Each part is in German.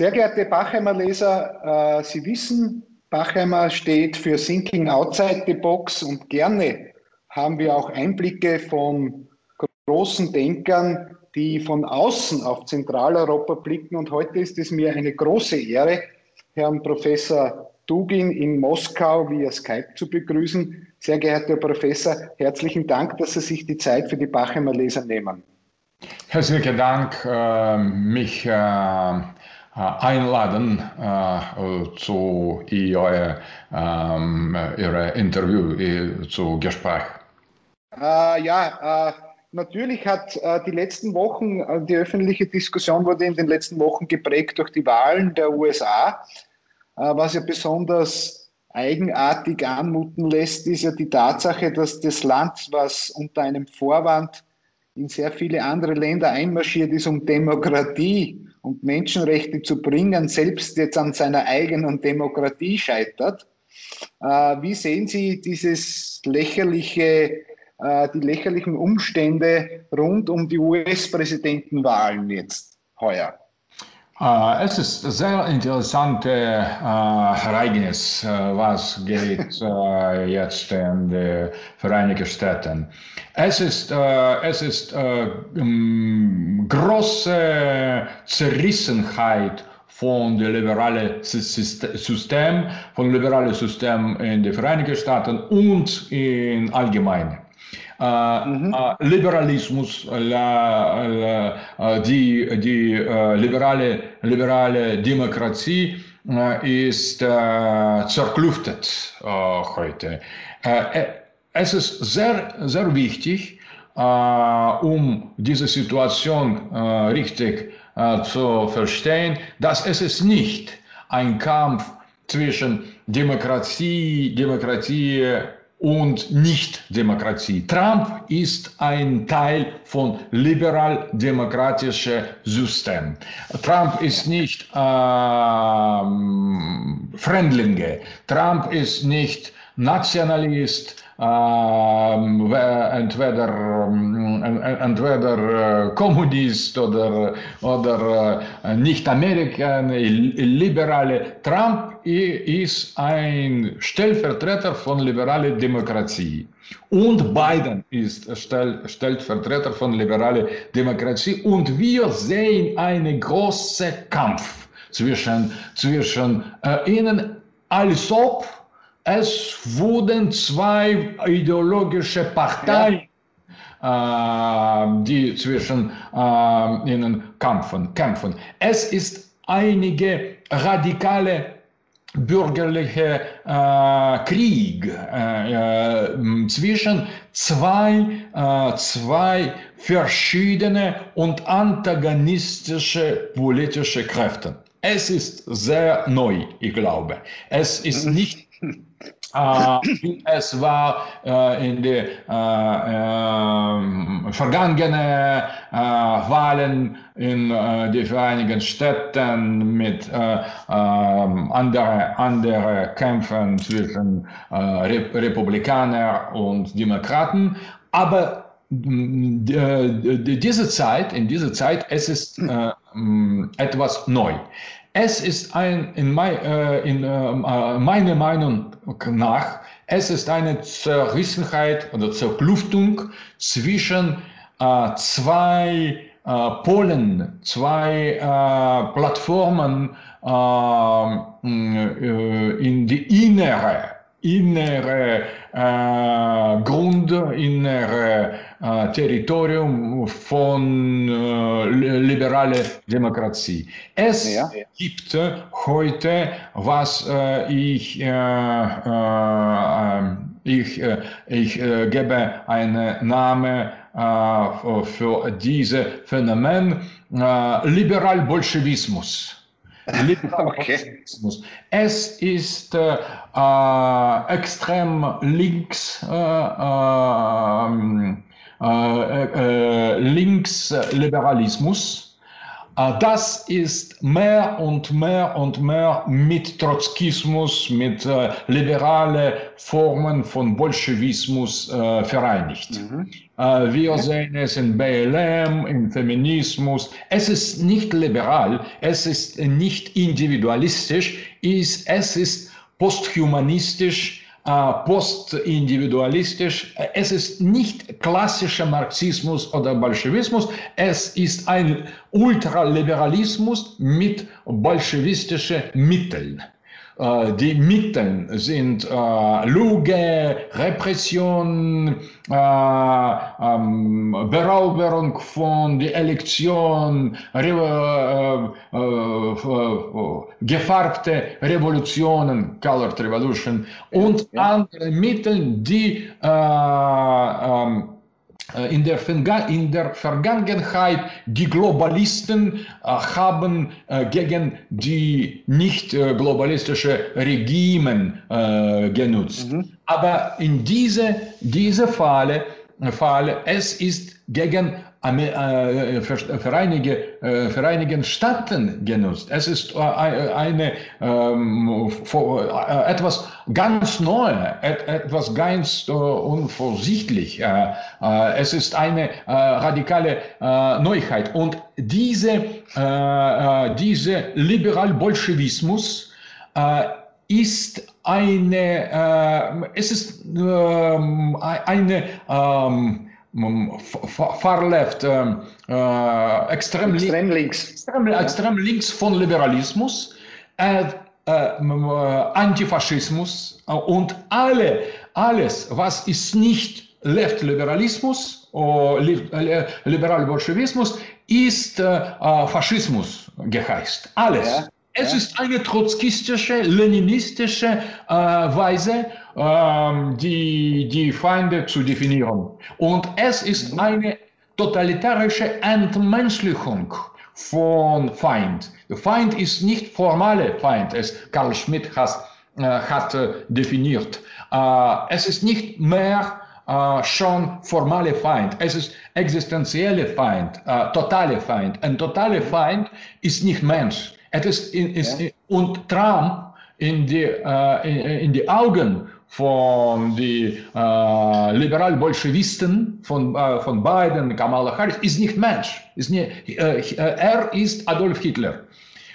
Sehr geehrte Bachheimer Leser, äh, Sie wissen, Bachheimer steht für Thinking Outside the Box und gerne haben wir auch Einblicke von großen Denkern, die von außen auf Zentraleuropa blicken. Und heute ist es mir eine große Ehre, Herrn Professor Dugin in Moskau via Skype zu begrüßen. Sehr geehrter Herr Professor, herzlichen Dank, dass Sie sich die Zeit für die Bachheimer Leser nehmen. Herzlichen Dank, äh, mich äh, einladen äh, zu ihr, ähm, ihre Interview, äh, zu Gespräch. ja, natürlich hat die letzten Wochen, die öffentliche Diskussion wurde in den letzten Wochen geprägt durch die Wahlen der USA. was ja besonders eigenartig anmuten lässt, ist ja die Tatsache, dass das Land, was unter einem Vorwand in sehr viele andere Länder einmarschiert ist, um Demokratie und Menschenrechte zu bringen, selbst jetzt an seiner eigenen Demokratie scheitert. Äh, wie sehen Sie dieses lächerliche, äh, die lächerlichen Umstände rund um die US-Präsidentenwahlen jetzt heuer? Uh, es ist sehr interessantes uh, Ereignis, uh, was geht jetzt in den Vereinigten Staaten. Es ist, es ist um, große Zerrissenheit von dem liberalen System, von liberalen System in den Vereinigten Staaten und in allgemein. Mhm. Liberalismus, la, la, die, die liberale, liberale Demokratie ist zerklüftet heute. Es ist sehr, sehr wichtig, um diese Situation richtig zu verstehen, dass es ist nicht ein Kampf zwischen Demokratie, Demokratie und Nicht-Demokratie. Trump ist ein Teil von liberal-demokratischen System. Trump ist nicht äh, Fremdlinge. Trump ist nicht Nationalist, äh, entweder, äh, entweder Kommunist oder, oder äh, Nicht-Amerikaner, Liberale. Trump ist ein Stellvertreter von liberaler Demokratie. Und Biden ist Stellvertreter von liberaler Demokratie. Und wir sehen einen großen Kampf zwischen, zwischen äh, ihnen, als ob es wurden zwei ideologische Parteien, ja. äh, die zwischen äh, ihnen kämpfen, kämpfen. Es ist einige radikale bürgerliche äh, Krieg äh, äh, zwischen zwei, äh, zwei verschiedene und antagonistische politische Kräfte. Es ist sehr neu, ich glaube. Es ist mhm. nicht es war äh, in den äh, äh, vergangenen äh, Wahlen in äh, den Vereinigten Staaten mit anderen andere Kämpfen zwischen Re Republikanern und Demokraten. Aber diese Zeit, in dieser Zeit, es ist etwas neu. Es ist ein, in, mein, äh, in äh, meiner Meinung nach, es ist eine Zerrissenheit oder Zerkluftung zwischen äh, zwei äh, Polen, zwei äh, Plattformen äh, in die innere innere äh, Grund, innere äh, Territorium von äh, liberaler Demokratie. Es ja. gibt heute, was äh, ich, äh, äh, ich, ich gebe einen Namen für dieses Phänomen, Liberal-Bolschewismus. Okay. Es ist äh, extrem links, äh, ähm, äh, äh, Linksliberalismus. Äh, das ist mehr und mehr und mehr mit Trotzkismus, mit äh, liberalen Formen von Bolschewismus äh, vereinigt. Mhm. Äh, wir sehen es in BLM, im Feminismus. Es ist nicht liberal, es ist nicht individualistisch, es ist posthumanistisch, postindividualistisch. Es ist nicht klassischer Marxismus oder Bolschewismus, es ist ein Ultraliberalismus mit bolschewistischen Mitteln. Äh, die Mittel sind äh, Lüge, Repression, äh, ähm, Berauberung von der Elektion, Re äh, äh, gefarbte Revolutionen, Colored Revolution und ja. andere Mittel, die äh, in der, in der, Vergangenheit die Globalisten äh, haben äh, gegen die nicht äh, globalistische Regimen äh, genutzt. Mhm. Aber in diese, diese Falle, Falle, es ist gegen äh, Vereinige, äh, Vereinigten Staaten genutzt. Es ist äh, eine, ähm, etwas ganz Neues, etwas ganz unvorsichtlich. Es ist eine radikale Neuheit. Und diese, diese Liberal-Bolschewismus ist eine, es ist ähm, eine, ähm, far left, äh, extrem, extrem links, extrem, extrem links von Liberalismus, äh, äh, Antifaschismus und alle, alles, was ist nicht Left-Liberalismus, Liberal-Bolschewismus, ist Faschismus geheißt. Alles. Ja. Es ist eine trotzkistische, leninistische äh, Weise, ähm, die, die Feinde zu definieren. Und es ist mhm. eine totalitarische Entmenschlichung von Feind. Der Feind ist nicht formale Feind, es Karl Schmidt has, äh, hat äh, definiert. Äh, es ist nicht mehr äh, schon formale Feind, es ist existenzielle Feind, äh, totale Feind. Ein totaler Feind ist nicht Mensch. Es ist, ist, ja. Und Trump in die, äh, in, in die Augen von den äh, liberal-bolschewisten, von, äh, von Biden, Kamala Harris, ist nicht Mensch. Ist nicht, äh, er ist Adolf Hitler.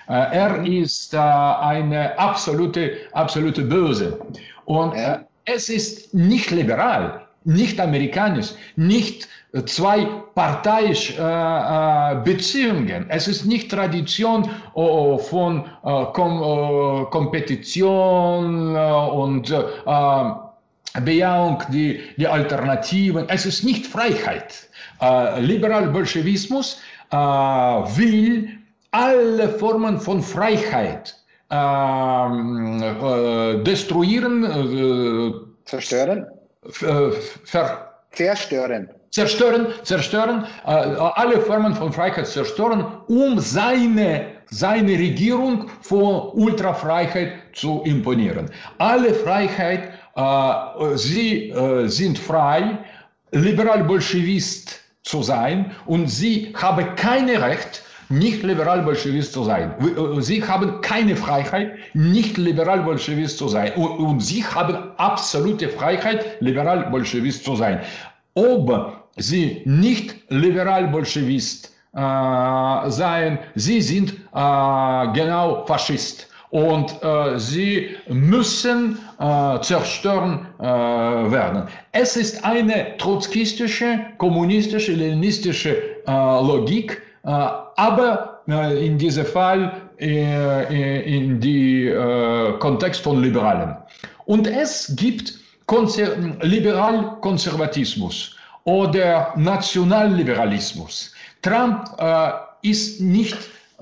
Äh, er ist äh, eine absolute, absolute Böse. Und es ist nicht liberal, nicht amerikanisch, nicht zwei parteiische äh, äh, Beziehungen. Es ist nicht Tradition oh, von äh, Kom äh, Kompetition äh, und äh, Bejahung die, die Alternativen. Es ist nicht Freiheit. Liberal-Bolschewismus will alle Formen von Freiheit ähm, destruieren, zerstören, ver zerstören zerstören, zerstören, äh, alle Formen von Freiheit zerstören, um seine, seine Regierung vor Ultrafreiheit zu imponieren. Alle Freiheit, äh, sie äh, sind frei, liberal-bolschewist zu sein und sie haben kein Recht, nicht liberal-bolschewist zu sein. Sie haben keine Freiheit, nicht liberal-bolschewist zu sein. Und, und, sie haben absolute Freiheit, liberal-bolschewist zu sein. Ob sie nicht liberal-bolschewist äh, seien, sie sind äh, genau Faschist. Und äh, sie müssen äh, zerstören äh, werden. Es ist eine trotzkistische, kommunistische, leninistische äh, Logik, aber in diesem Fall in die Kontext von Liberalen. Und es gibt Konzer Liberal-Konservatismus oder Nationalliberalismus. Trump äh, ist nicht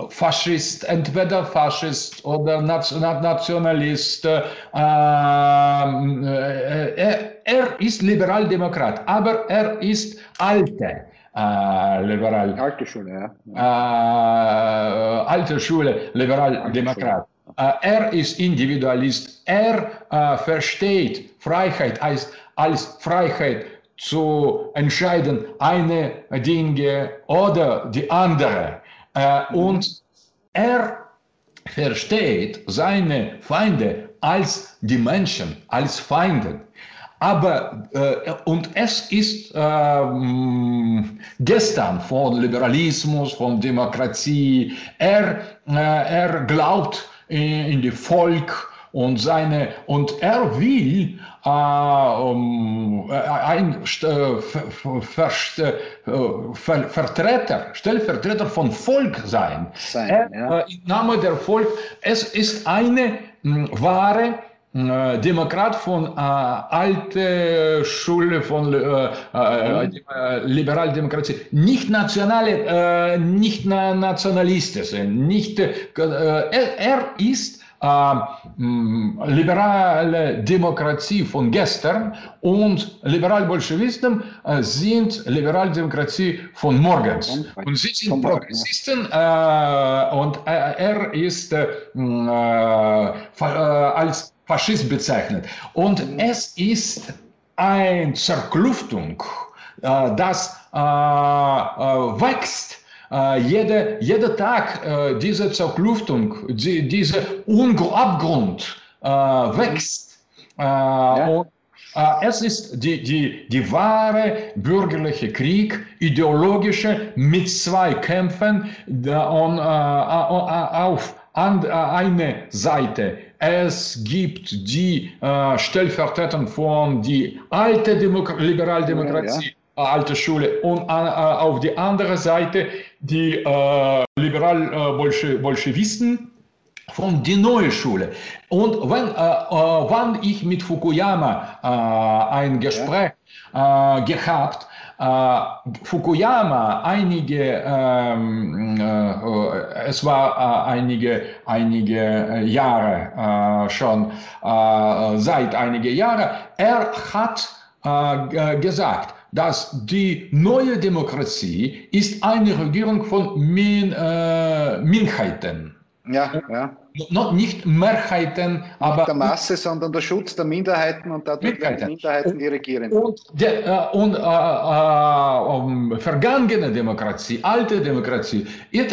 Faschist, entweder Faschist oder Nationalist. Äh, äh, er, ist Liberaldemokrat, aber er ist alte. Äh, liberal. Alte Schule, ja. Äh, alte Schule, Liberaldemokrat. Er ist Individualist. Er versteht Freiheit als, als Freiheit zu entscheiden, eine Dinge oder die andere. Und er versteht seine Feinde als die Menschen, als Feinde. Aber, äh, und es ist äh, gestern von Liberalismus, von Demokratie, er, äh, er glaubt in, in die Volk und seine, und er will äh, um, ein äh, ver, ver, Vertreter, Stellvertreter von Volk sein. sein er, ja. Im Namen der Volk, es ist eine mh, wahre äh, Demokrat von äh, alte Schule von äh, äh. Liberaldemokratie, nicht nationale, äh, nicht nationalistische, nicht, äh, er, er ist liberale Demokratie von gestern und Liberalbolschewisten sind Liberaldemokratie von morgens. Und sie sind Progressisten und er ist als Faschist bezeichnet. Und es ist eine Zerkluftung, äh, das äh, äh, wächst. Jede, jeder Tag diese Zerkluftung, die, dieser Abgrund wächst. Ja. Und es ist die, die, die wahre bürgerliche Krieg, ideologische, mit zwei Kämpfen und, auf eine Seite es gibt die äh, Stellvertreter von die alte Demo Liberaldemokratie, ja, ja. alte Schule und äh, auf die andere Seite die äh, Liberal-Bolschewisten von die neue Schule. Und wenn, äh, äh, wann ich mit Fukuyama äh, ein Gespräch ja. gehabt äh, Fukuyama einige, ähm, äh, es war äh, einige, einige Jahre schon, seit einige Jahre, er hat gesagt, dass die neue Demokratie ist eine Regierung von Min, Minderheiten. Ja, ja noch nicht Mehrheiten, aber. Nicht der Masse, sondern der Schutz der Minderheiten und dadurch werden die Minderheiten die regieren. Und, der, äh, und äh, äh, um, vergangene Demokratie, alte Demokratie, äh,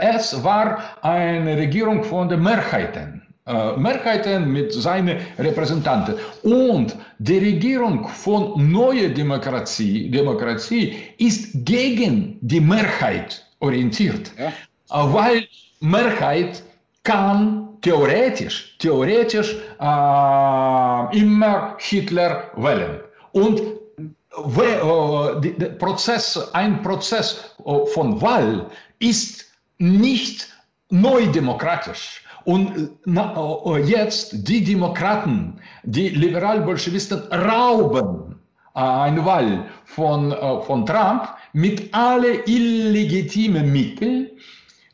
es war eine Regierung von den Mehrheiten. Äh, Mehrheiten mit seinen Repräsentanten. Und die Regierung von neuer Demokratie, Demokratie ist gegen die Mehrheit orientiert. Ja. Äh, weil Mehrheit kann theoretisch, theoretisch äh, immer Hitler wählen. Und äh, Prozess, ein Prozess äh, von Wahl ist nicht neu demokratisch. Und äh, jetzt die Demokraten, die Liberalbolschewisten rauben eine Wahl von, von Trump mit alle illegitimen Mitteln,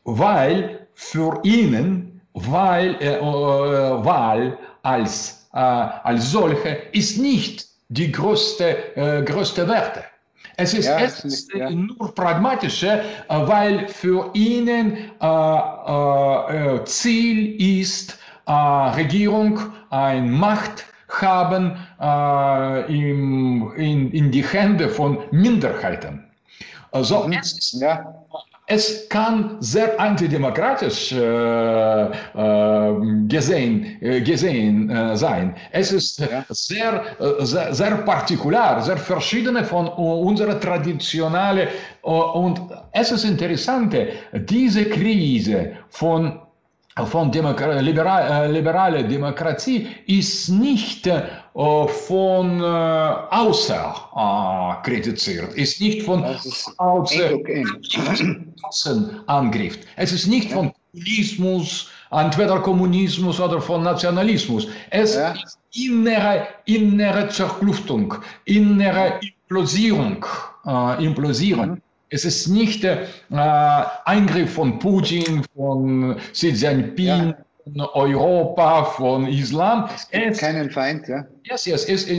weil für ihn, weil äh, äh, Wahl als, äh, als solche ist nicht die größte, äh, größte Werte. Es ist, ja, es ist ja. nur pragmatische, äh, weil für ihn äh, Ziel ist, Regierung ein Macht haben in, in, in die Hände von Minderheiten. Also mhm. es ist, ja es kann sehr antidemokratisch äh, äh, gesehen, äh, gesehen äh, sein. Es ist ja. sehr, äh, sehr, sehr partikular, sehr verschiedene von unserer traditionellen und es ist interessant, diese Krise von von Demokra liberal, äh, liberale Demokratie ist nicht äh, von äh, außer äh, kritisiert, ist nicht von außer, außen angriff. Es ist nicht von Kommunismus, entweder Kommunismus oder von Nationalismus. Es ja. ist innere, innere Zerkluftung, innere Implosierung. Äh, Implosierung. Mhm. Es ist nicht äh, Eingriff von Putin, von Xi Jinping, ja. von Europa, von Islam. Es gibt es, keinen Feind, ja. Yes, yes, es ist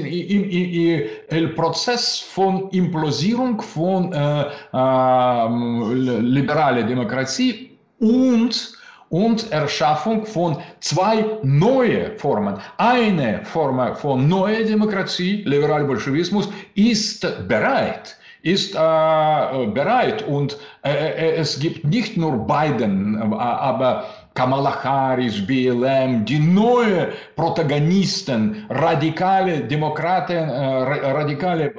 ein Prozess von Implosierung von äh, äh, liberaler Demokratie und und Erschaffung von zwei neuen Formen. Eine Form von neuer Demokratie, Liberalbolschewismus, ist bereit, ist äh, bereit. Und äh, es gibt nicht nur Biden, aber Kamala Harris, BLM, die neuen Protagonisten, radikale Demokraten, radikale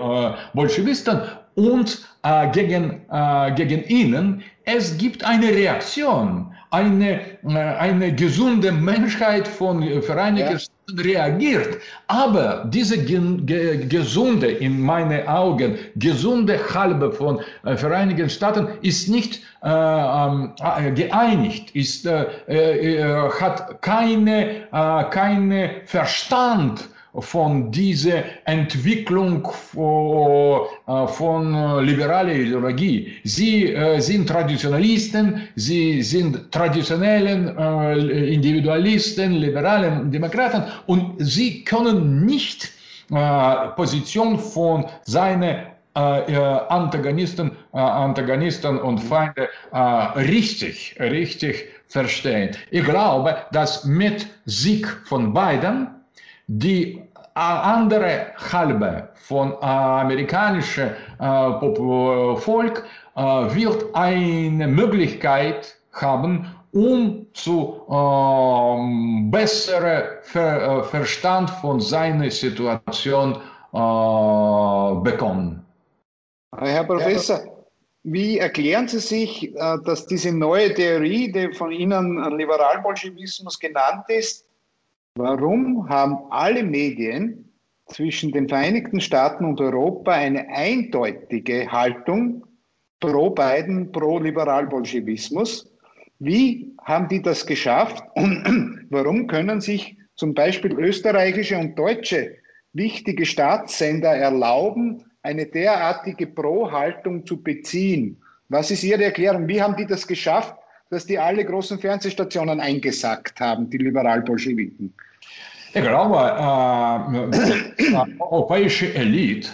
Bolschewisten und äh, gegen, äh, gegen ihnen, es gibt eine Reaktion, eine, äh, eine gesunde Menschheit von Vereinigten reagiert. Aber diese ge ge gesunde, in meinen Augen, gesunde Halbe von äh, Vereinigten Staaten ist nicht äh, äh, geeinigt, ist, äh, äh, hat keine, äh, keine Verstand von dieser Entwicklung äh, von liberaler Ideologie. Sie äh, sind Traditionalisten, sie sind traditionellen äh, Individualisten, liberalen Demokraten und sie können nicht Position von seinen Antagonisten, Antagonisten und Feinde richtig, richtig verstehen. Ich glaube, dass mit Sieg von beiden die andere halbe von amerikanischem Volk wird eine Möglichkeit haben, um zu äh, besseren Ver, Verstand von seiner Situation äh, bekommen. Herr Professor, wie erklären Sie sich, dass diese neue Theorie, die von Ihnen Liberalbolschewismus genannt ist, Warum haben alle Medien zwischen den Vereinigten Staaten und Europa eine eindeutige Haltung pro Biden, pro Liberalbolschewismus? Wie haben die das geschafft? Und warum können sich zum Beispiel österreichische und deutsche wichtige Staatssender erlauben, eine derartige Pro-Haltung zu beziehen? Was ist Ihre Erklärung? Wie haben die das geschafft? Dass die alle großen Fernsehstationen eingesackt haben, die Liberalbolschewiken. Ich glaube, äh, europäische Elite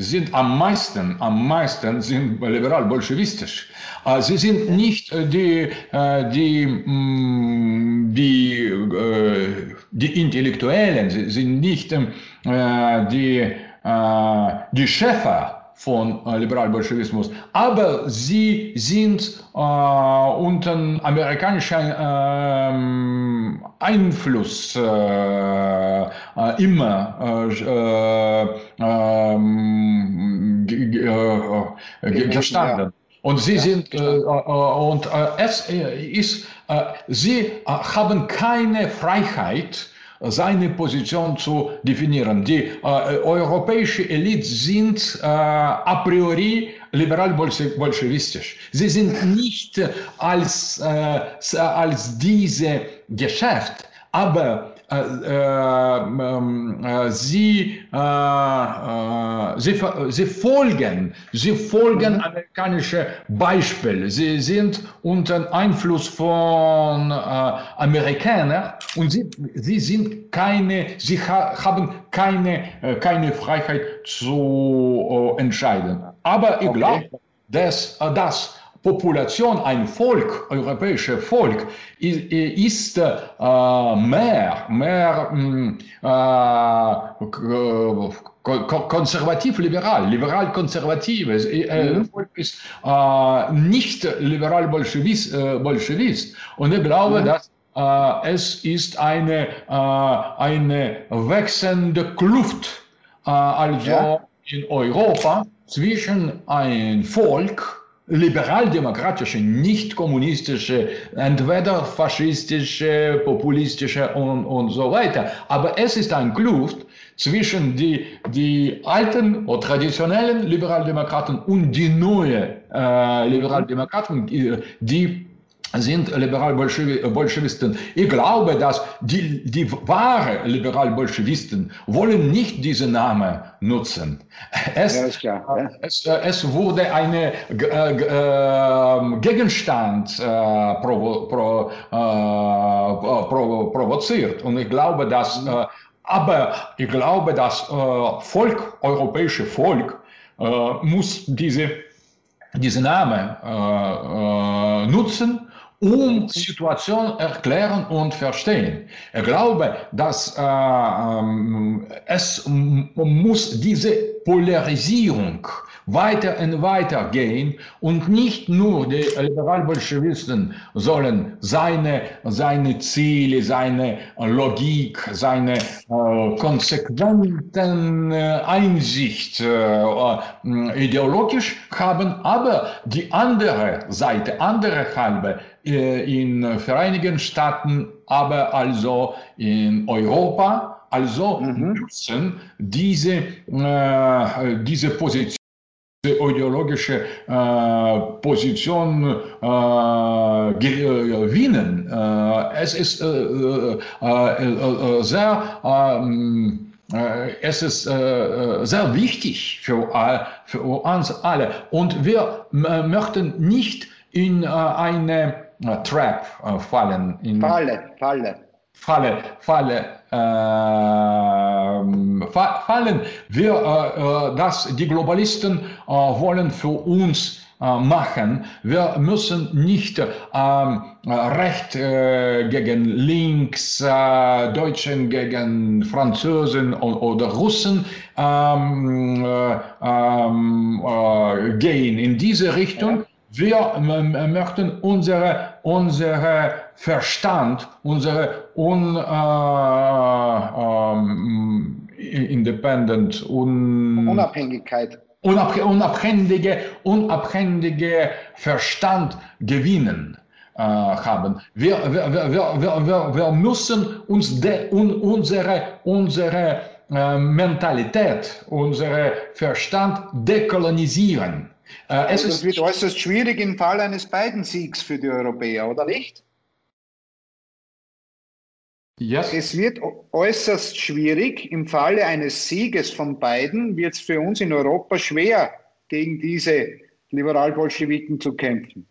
sind am meisten, am meisten sind liberal-bolschewistisch. Äh, sie sind nicht die, äh, die, mm, die, äh, die Intellektuellen, sie sind nicht die, die Chefer von äh, Liberalbolschewismus, aber sie sind äh, unter amerikanischem äh, Einfluss äh, äh, immer äh, ähm, gestanden. Und sie ja, sind, und es ist, sie haben keine Freiheit, seine Position zu definieren. Die äh, europäische Elite sind äh, a priori liberal-bolschewistisch. Sie sind nicht als, äh, als diese Geschäft, aber sie, äh, sie, sie folgen, sie folgen mhm. amerikanische Beispiele. Sie sind unter Einfluss von Amerikanern und sie, sie sind keine, sie haben keine, keine Freiheit zu entscheiden. Aber ich okay. glaube, dass das Population, ein Volk, europäisches Volk, ist äh, mehr, mehr mm, äh, konservativ-liberal, liberal-konservativ. Äh, mhm. Volk ist äh, nicht liberal-bolschewist. Bolschewist. Und ich glaube, mhm. dass äh, es ist eine, äh, eine wechselnde Kluft, also ja. in Europa zwischen ein Volk, liberaldemokratische, nicht kommunistische, entweder faschistische, populistische und, und so weiter. Aber es ist ein Kluft zwischen die, die alten oder traditionellen Liberaldemokraten und die neuen äh, Liberaldemokraten, die sind Liberal-Bolschewisten. Ich glaube, dass die, die wahren Liberal-Bolschewisten wollen nicht diesen Namen nutzen. Es, ja, klar, ja. es, es, wurde ein äh, äh, Gegenstand äh, provo, pro, äh, provo, provoziert. Und ich glaube, dass, äh, aber ich glaube, das äh, Volk, europäische Volk, muss diese, diese Namen nutzen um Situation erklären und verstehen. Ich glaube, dass äh, ähm, es muss diese Polarisierung weiter und weiter gehen und nicht nur die Liberalbolschewisten sollen seine, seine Ziele, seine Logik, seine äh, konsequenten äh, Einsicht äh, äh ideologisch haben, aber die andere Seite, andere halbe in Vereinigten Staaten, aber also in Europa, also mhm. müssen diese, äh, diese Position ideologische äh, Position äh, gewinnen. Äh, es ist äh, äh, sehr ähm, es ist sehr wichtig für, für uns alle. Und wir möchten nicht in eine Trap fallen. In Falle, Falle. Falle, Falle äh, fallen. Wir, äh, dass die Globalisten äh, wollen für uns äh, machen. Wir müssen nicht ähm, Recht äh, gegen links, äh, Deutschen gegen Franzosen oder Russen ähm, ähm, gehen in diese Richtung. Wir möchten unsere, unsere Verstand, unsere un, äh, äh, independent, un, Unabhängigkeit. unabhängige, unabhängige Verstand gewinnen äh, haben. Wir, wir, wir, wir, wir, wir müssen uns de, un, unsere, unsere äh, Mentalität, unseren Verstand dekolonisieren. Äh, es das wird äußerst schwierig im Fall eines beiden Siegs für die Europäer, oder nicht? Yes. Es wird äußerst schwierig. Im Falle eines Sieges von beiden wird es für uns in Europa schwer, gegen diese Liberalbolschewiken zu kämpfen.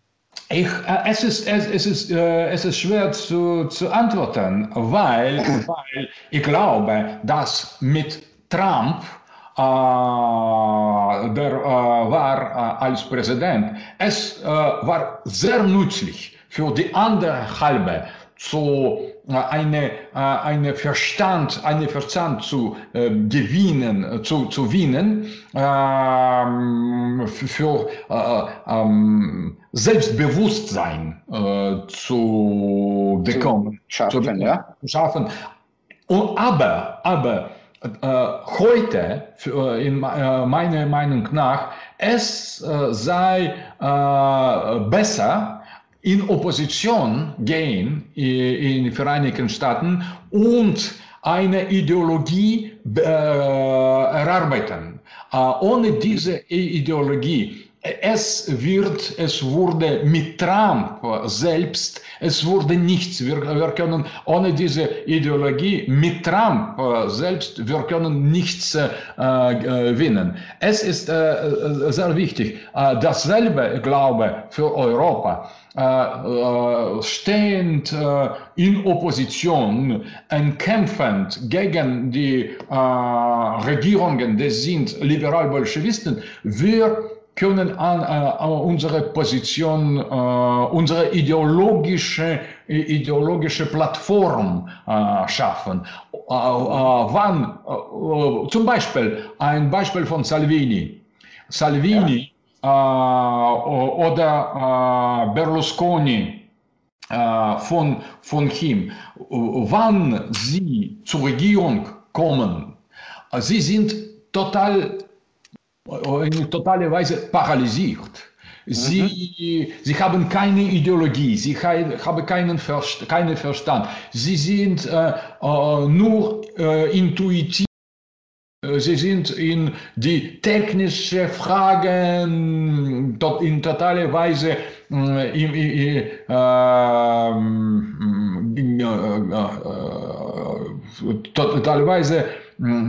Ich, äh, es, ist, es, es, ist, äh, es ist schwer zu, zu antworten, weil, weil ich glaube, dass mit Trump der äh, war äh, als Präsident. Es war sehr nützlich für die andere Halbe zu eine, eine Verstand, eine Verstand zu äh, gewinnen, zu, zu gewinnen, äh, für äh, ähm, Selbstbewusstsein zu bekommen, zu schaffen, zu, ja? schaffen. Und, aber, aber äh, heute, äh, in äh, meiner Meinung nach, es sei besser, in Opposition gehen in den Vereinigten Staaten und eine Ideologie erarbeiten. ohne diese Ideologie es wird, es wurde mit Trump selbst, es wurde nichts. Wir, wir können ohne diese Ideologie mit Trump selbst, wir können nichts äh, gewinnen. Es ist äh, sehr wichtig. Äh, dasselbe, glaube für Europa. Äh, stehend äh, in Opposition und kämpfend gegen die äh, Regierungen, das sind Liberal-Bolschewisten, wir können an, äh, unsere Position, äh, unsere ideologische, ideologische Plattform äh, schaffen. Äh, äh, wann, äh, zum Beispiel, ein Beispiel von Salvini. Salvini ja. oder Berlusconi von, von ihm, wann sie zur Regierung kommen, sie sind total in totaler Weise paralysiert. Sie, mhm. sie haben keine Ideologie, sie haben keinen Verst keinen Verstand. Sie sind äh, äh, nur äh, intuitiv. Sie sind in die technischen Fragen in totaler Weise äh, äh, totalweise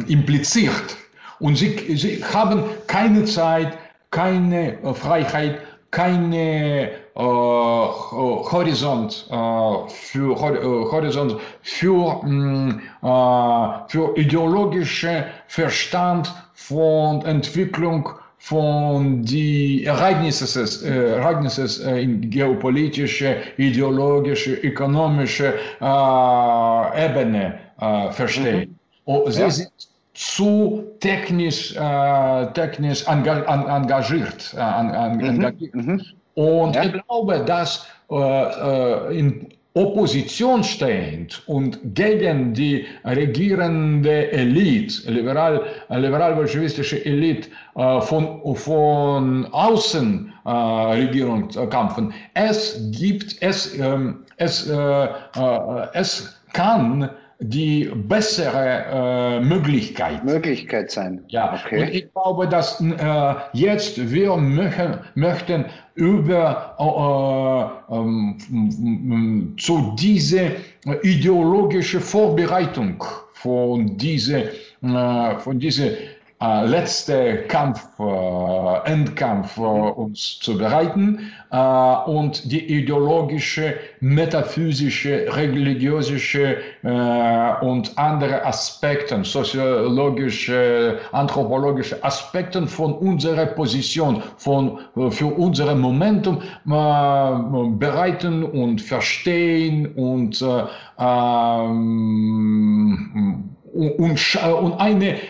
impliziert. Und sie, sie haben keine Zeit, keine äh, Freiheit, keine äh, Horizont, äh, für, äh, Horizont für, mm, äh, für ideologische Verstand von Entwicklung von die Ereignissen, äh, Ereignissen äh, in geopolitische, ideologische, ökonomische äh, Ebene äh, verstehen. Mhm. Oh, sie, ja. sind, zu technisch, äh, technisch engagiert. Äh, mhm. engagiert. Mhm. Und ja. ich glaube, dass äh, in Opposition stehend und gegen die regierende Elite, liberal, liberal-bolschewistische Elite äh, von, von außen äh, Regierung kämpfen. Es gibt, es, ähm, es, äh, äh, es kann die bessere äh, Möglichkeit. Möglichkeit sein. Ja, okay. und ich glaube, dass äh, jetzt wir möchten, möchten über äh, ähm, zu diese ideologische Vorbereitung von diese äh, von diese äh, letzte Kampf, äh, Endkampf äh, uns zu bereiten äh, und die ideologische, metaphysische, religiöse äh, und andere Aspekte, soziologische, anthropologische Aspekte von unserer Position, von, äh, für unser Momentum bereiten und verstehen und ähm, und, und eine äh,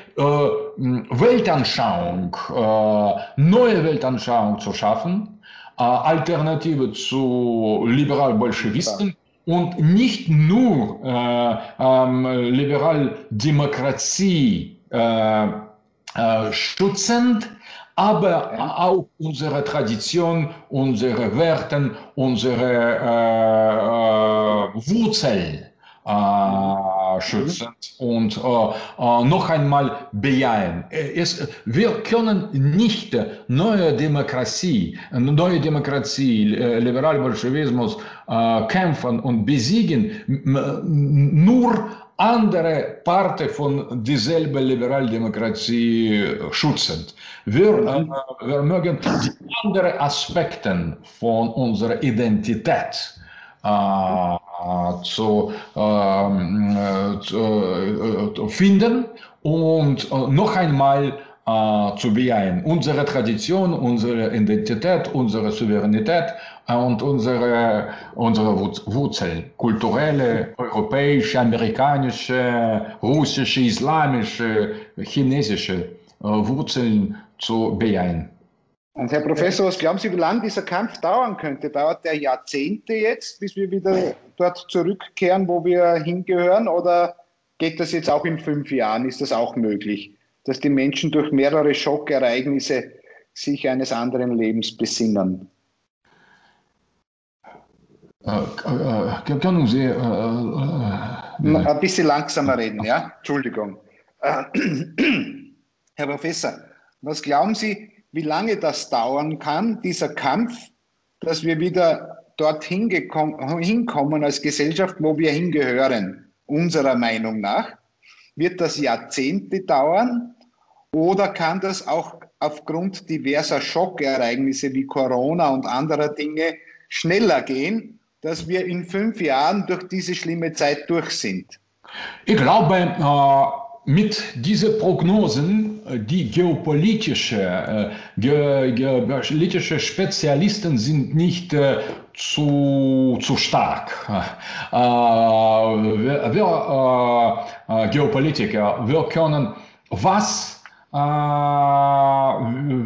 Weltanschauung, äh, neue Weltanschauung zu schaffen, äh, Alternative zu Liberal-Bolschewisten und nicht nur äh, ähm, Liberaldemokratie äh, äh, schützend, aber auch unsere Tradition, unsere Werte, unsere Wurzeln äh, schützend und äh, äh, noch einmal bejahen. Es, wir können nicht neue Demokratie, neue Demokratie, Liberalbolschewismus äh, kämpfen und besiegen, nur andere Parte von dieselben Liberaldemokratie schützend. Wir, mhm. äh, wir mögen die anderen Aspekte von unserer Identität äh, zu, ähm, äh, zu äh, finden und äh, noch einmal zu bejahen. Unsere Tradition, unsere Identität, unsere Souveränität und unsere, unsere Wurzeln, kulturelle, europäische, amerikanische, russische, islamische, chinesische Wurzeln zu bejahen. Und Herr Professor, was glauben Sie, wie lange dieser Kampf dauern könnte? Dauert der Jahrzehnte jetzt, bis wir wieder dort zurückkehren, wo wir hingehören? Oder geht das jetzt auch in fünf Jahren? Ist das auch möglich, dass die Menschen durch mehrere Schockereignisse sich eines anderen Lebens besinnen? Äh, äh, können Sie äh, äh, ein bisschen langsamer reden, ja? Entschuldigung. Äh, Herr Professor, was glauben Sie, wie lange das dauern kann, dieser Kampf, dass wir wieder dorthin hinkommen als Gesellschaft, wo wir hingehören, unserer Meinung nach. Wird das Jahrzehnte dauern oder kann das auch aufgrund diverser Schockereignisse wie Corona und anderer Dinge schneller gehen, dass wir in fünf Jahren durch diese schlimme Zeit durch sind? Ich glaube, äh mit diesen Prognosen, die geopolitische, äh, ge, geopolitische Spezialisten sind nicht äh, zu, zu stark. Äh, wir, wir Geopolitiker, wir können, was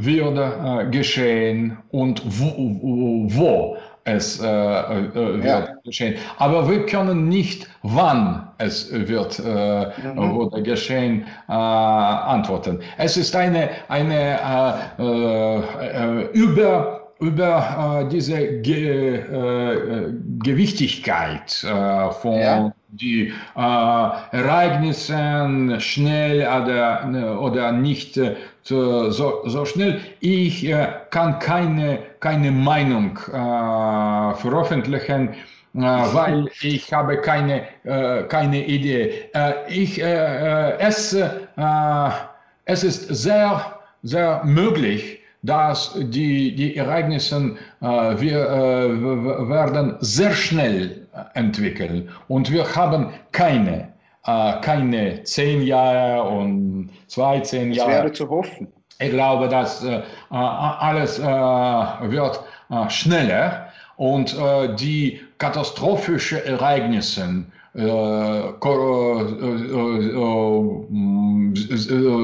würde geschehen und wo, wo es wird ja. geschehen. Aber wir können nicht, wann es wird äh, mhm. wurde geschehen, äh, antworten. Es ist eine, eine äh, äh, über über diese Ge Gewichtigkeit von ja die äh, Ereignisse schnell oder, oder nicht äh, so, so schnell. Ich äh, kann keine, keine Meinung äh, veröffentlichen, äh, weil ich habe keine, äh, keine Idee. ich, es, es ist sehr, sehr möglich, dass die, die Ereignisse äh, wir, äh, werden sehr schnell entwickeln und wir haben keine, äh, keine zehn Jahre und zwei, zehn Jahre. Das wäre zu hoffen. Ich glaube, dass äh, alles äh, wird äh, schneller und die katastrophischen Ereignisse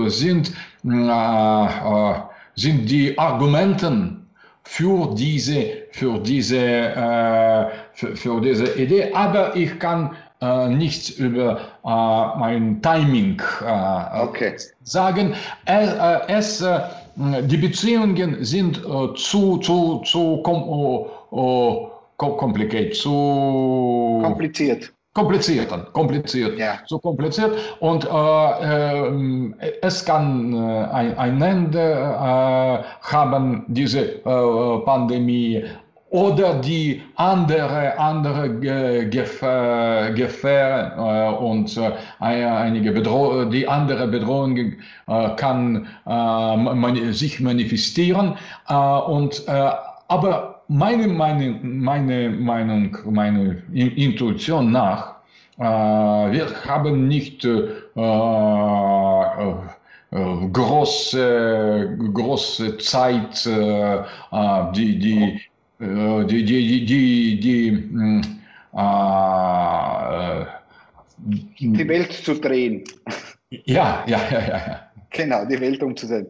sind, sind die Argumenten für diese, für diese, für, für diese Idee, aber ich kann äh, nichts über äh, mein Timing äh, okay. sagen. es, die Beziehungen sind zu, zu, zu kom oh, kompliziert, zu kompliziert. Kompliziert, kompliziert, ja. so kompliziert. Und äh, äh, es kann äh, ein, ein Ende haben, diese Pandemie, oder die andere, andere Gefahr, Gefahr äh, und äh, einige Bedroh die andere Bedrohung äh, kann äh, man, sich manifestieren. Äh, und, äh, aber meine, meine, meine Meinung, meine Intuition nach, wir haben nicht große, große Zeit, die, die äh, die, die, die, die, hm, äh, die Welt zu drehen. Ja, ja, ja, ja. Genau, die Welt umzudrehen.